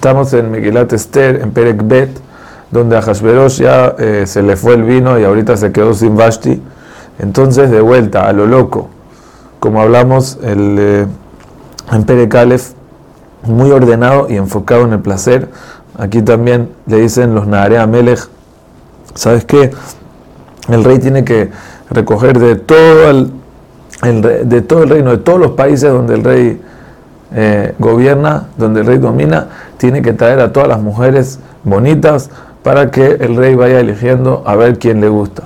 Estamos en Megilat Esther, en Perek Bet, donde a Hashverosh ya eh, se le fue el vino y ahorita se quedó sin Vashti. Entonces, de vuelta, a lo loco, como hablamos el, eh, en Perek Aleph, muy ordenado y enfocado en el placer. Aquí también le dicen los Narea Melech, ¿sabes qué? El rey tiene que recoger de todo el, de todo el reino, de todos los países donde el rey eh, gobierna, donde el rey domina, tiene que traer a todas las mujeres bonitas para que el rey vaya eligiendo a ver quién le gusta.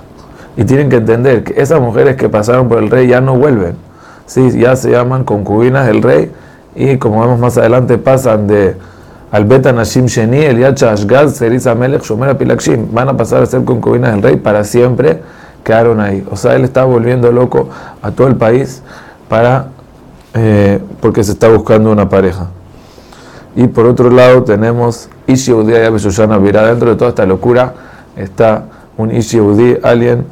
Y tienen que entender que esas mujeres que pasaron por el rey ya no vuelven. ¿sí? Ya se llaman concubinas del rey y como vemos más adelante pasan de al Beta Nashim Sheni, el Yacha Ashgaz, Serisa Melech, Shomera Pilakshim. Van a pasar a ser concubinas del rey para siempre. Quedaron ahí. O sea, él está volviendo loco a todo el país para eh, porque se está buscando una pareja. Y por otro lado tenemos Ishi Udi Shoshana Virá. Dentro de toda esta locura está un Ishi Udi, alguien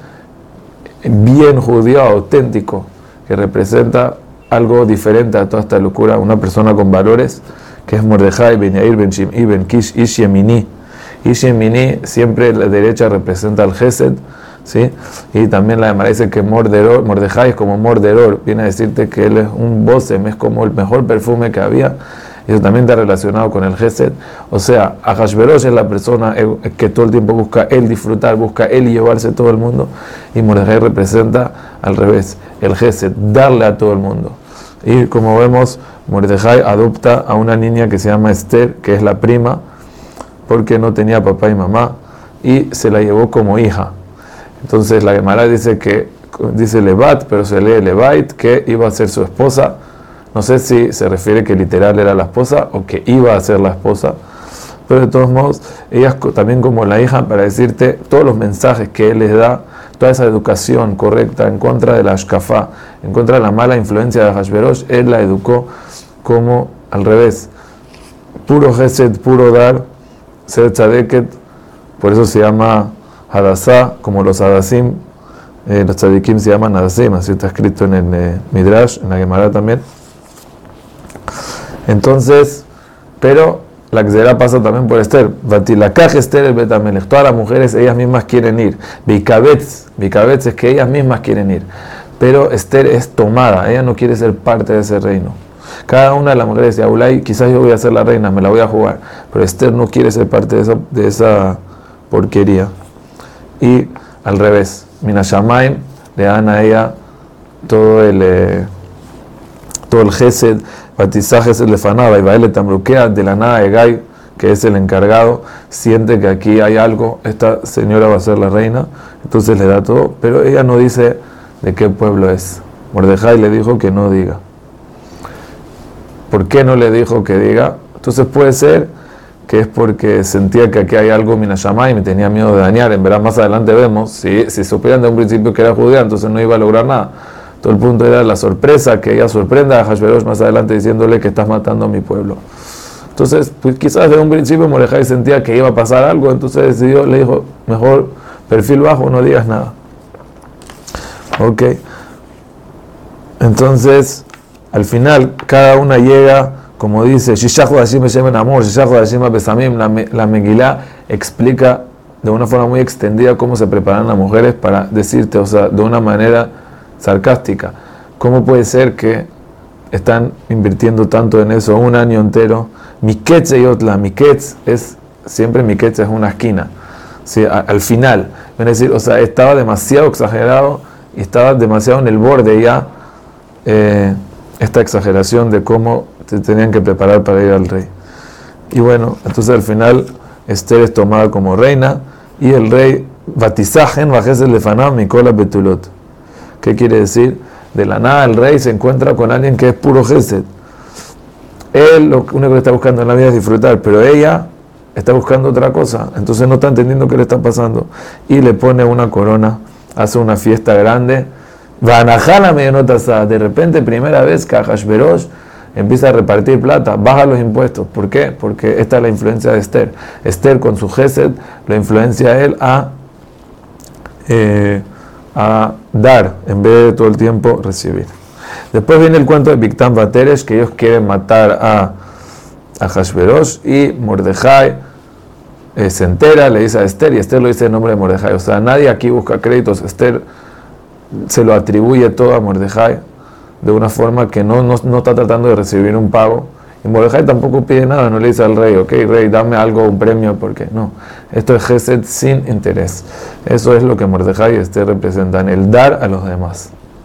bien judío, auténtico, que representa algo diferente a toda esta locura, una persona con valores, que es Mordejai Ben Yair Ben Shim'i Ben Kish Ishi Emini. Ishi siempre la derecha representa al Gesed, ¿sí? Y también la demás dice que Mordejai es como Morderor, viene a decirte que él es un bosem, es como el mejor perfume que había. Eso también está relacionado con el Gesed. O sea, Ahashverosh es la persona que todo el tiempo busca él disfrutar, busca él llevarse todo el mundo. Y Mordejai representa al revés, el Gesed, darle a todo el mundo. Y como vemos, Mordejai adopta a una niña que se llama Esther, que es la prima, porque no tenía papá y mamá, y se la llevó como hija. Entonces la Gemara dice que dice Levat, pero se lee Levait, que iba a ser su esposa. No sé si se refiere que literal era la esposa o que iba a ser la esposa. Pero de todos modos, ella también como la hija para decirte todos los mensajes que él les da, toda esa educación correcta en contra de la Ashkafa, en contra de la mala influencia de Hashverosh, él la educó como al revés. Puro Gesed, puro dar, ser tzadeket, por eso se llama Hadassah, como los Hadasim, eh, los tzadikim se llaman Hadasim, así está escrito en el eh, Midrash, en la Gemara también. Entonces, pero la Xera pasa también por Esther. Vatilakaj Esther el Betamelech. Todas las mujeres, ellas mismas quieren ir. Bikabetz, Bikabetz es que ellas mismas quieren ir. Pero Esther es tomada, ella no quiere ser parte de ese reino. Cada una de las mujeres decía, Ulay, quizás yo voy a ser la reina, me la voy a jugar. Pero Esther no quiere ser parte de esa, de esa porquería. Y al revés, Minashamaim le dan a ella todo el, eh, todo el gesed, batizaje se le fanaba y baile tamruquea de la nada de Gai, que es el encargado, siente que aquí hay algo, esta señora va a ser la reina, entonces le da todo, pero ella no dice de qué pueblo es. Mordejai le dijo que no diga. ¿Por qué no le dijo que diga? Entonces puede ser que es porque sentía que aquí hay algo Minashamay y me tenía miedo de dañar. En verdad, más adelante vemos, si, si supieran de un principio que era judía, entonces no iba a lograr nada. Todo el punto era la sorpresa, que ella sorprenda a Hashverosh más adelante diciéndole que estás matando a mi pueblo. Entonces, pues quizás desde un principio Mordejai sentía que iba a pasar algo, entonces decidió, le dijo, mejor perfil bajo, no digas nada. Ok. Entonces, al final cada una llega, como dice, la, Megilá explica de una forma muy extendida cómo se preparan las mujeres para decirte, o sea, de una manera sarcástica, ¿cómo puede ser que están invirtiendo tanto en eso un año entero? Miketz y otla, Miketz es, siempre Miketz es una esquina, ¿sí? al final, es decir, o sea, estaba demasiado exagerado y estaba demasiado en el borde ya. Eh, esta exageración de cómo se tenían que preparar para ir al rey. Y bueno, entonces al final Esther es tomada como reina y el rey Batizajen Bajesel Lefanam Mikola Betulot. ¿Qué quiere decir? De la nada el rey se encuentra con alguien que es puro Gesed. Él lo único que está buscando en la vida es disfrutar, pero ella está buscando otra cosa. Entonces no está entendiendo qué le está pasando. Y le pone una corona, hace una fiesta grande Vanajala medianotasa, de repente, primera vez que Hashverosh empieza a repartir plata, baja los impuestos. ¿Por qué? Porque esta es la influencia de Esther. Esther con su Gesed lo influencia a él a, eh, a dar en vez de todo el tiempo recibir. Después viene el cuento de Biktam Bateres, que ellos quieren matar a, a y Mordejai eh, se entera, le dice a Esther y Esther lo dice en nombre de Mordejai. O sea, nadie aquí busca créditos. Esther se lo atribuye todo a Mordejai de una forma que no, no, no está tratando de recibir un pago. Y Mordejai tampoco pide nada, no le dice al rey, ok, rey, dame algo, un premio, porque no. Esto es Gesed sin interés. Eso es lo que Mordejai y Esther representan, el dar a los demás.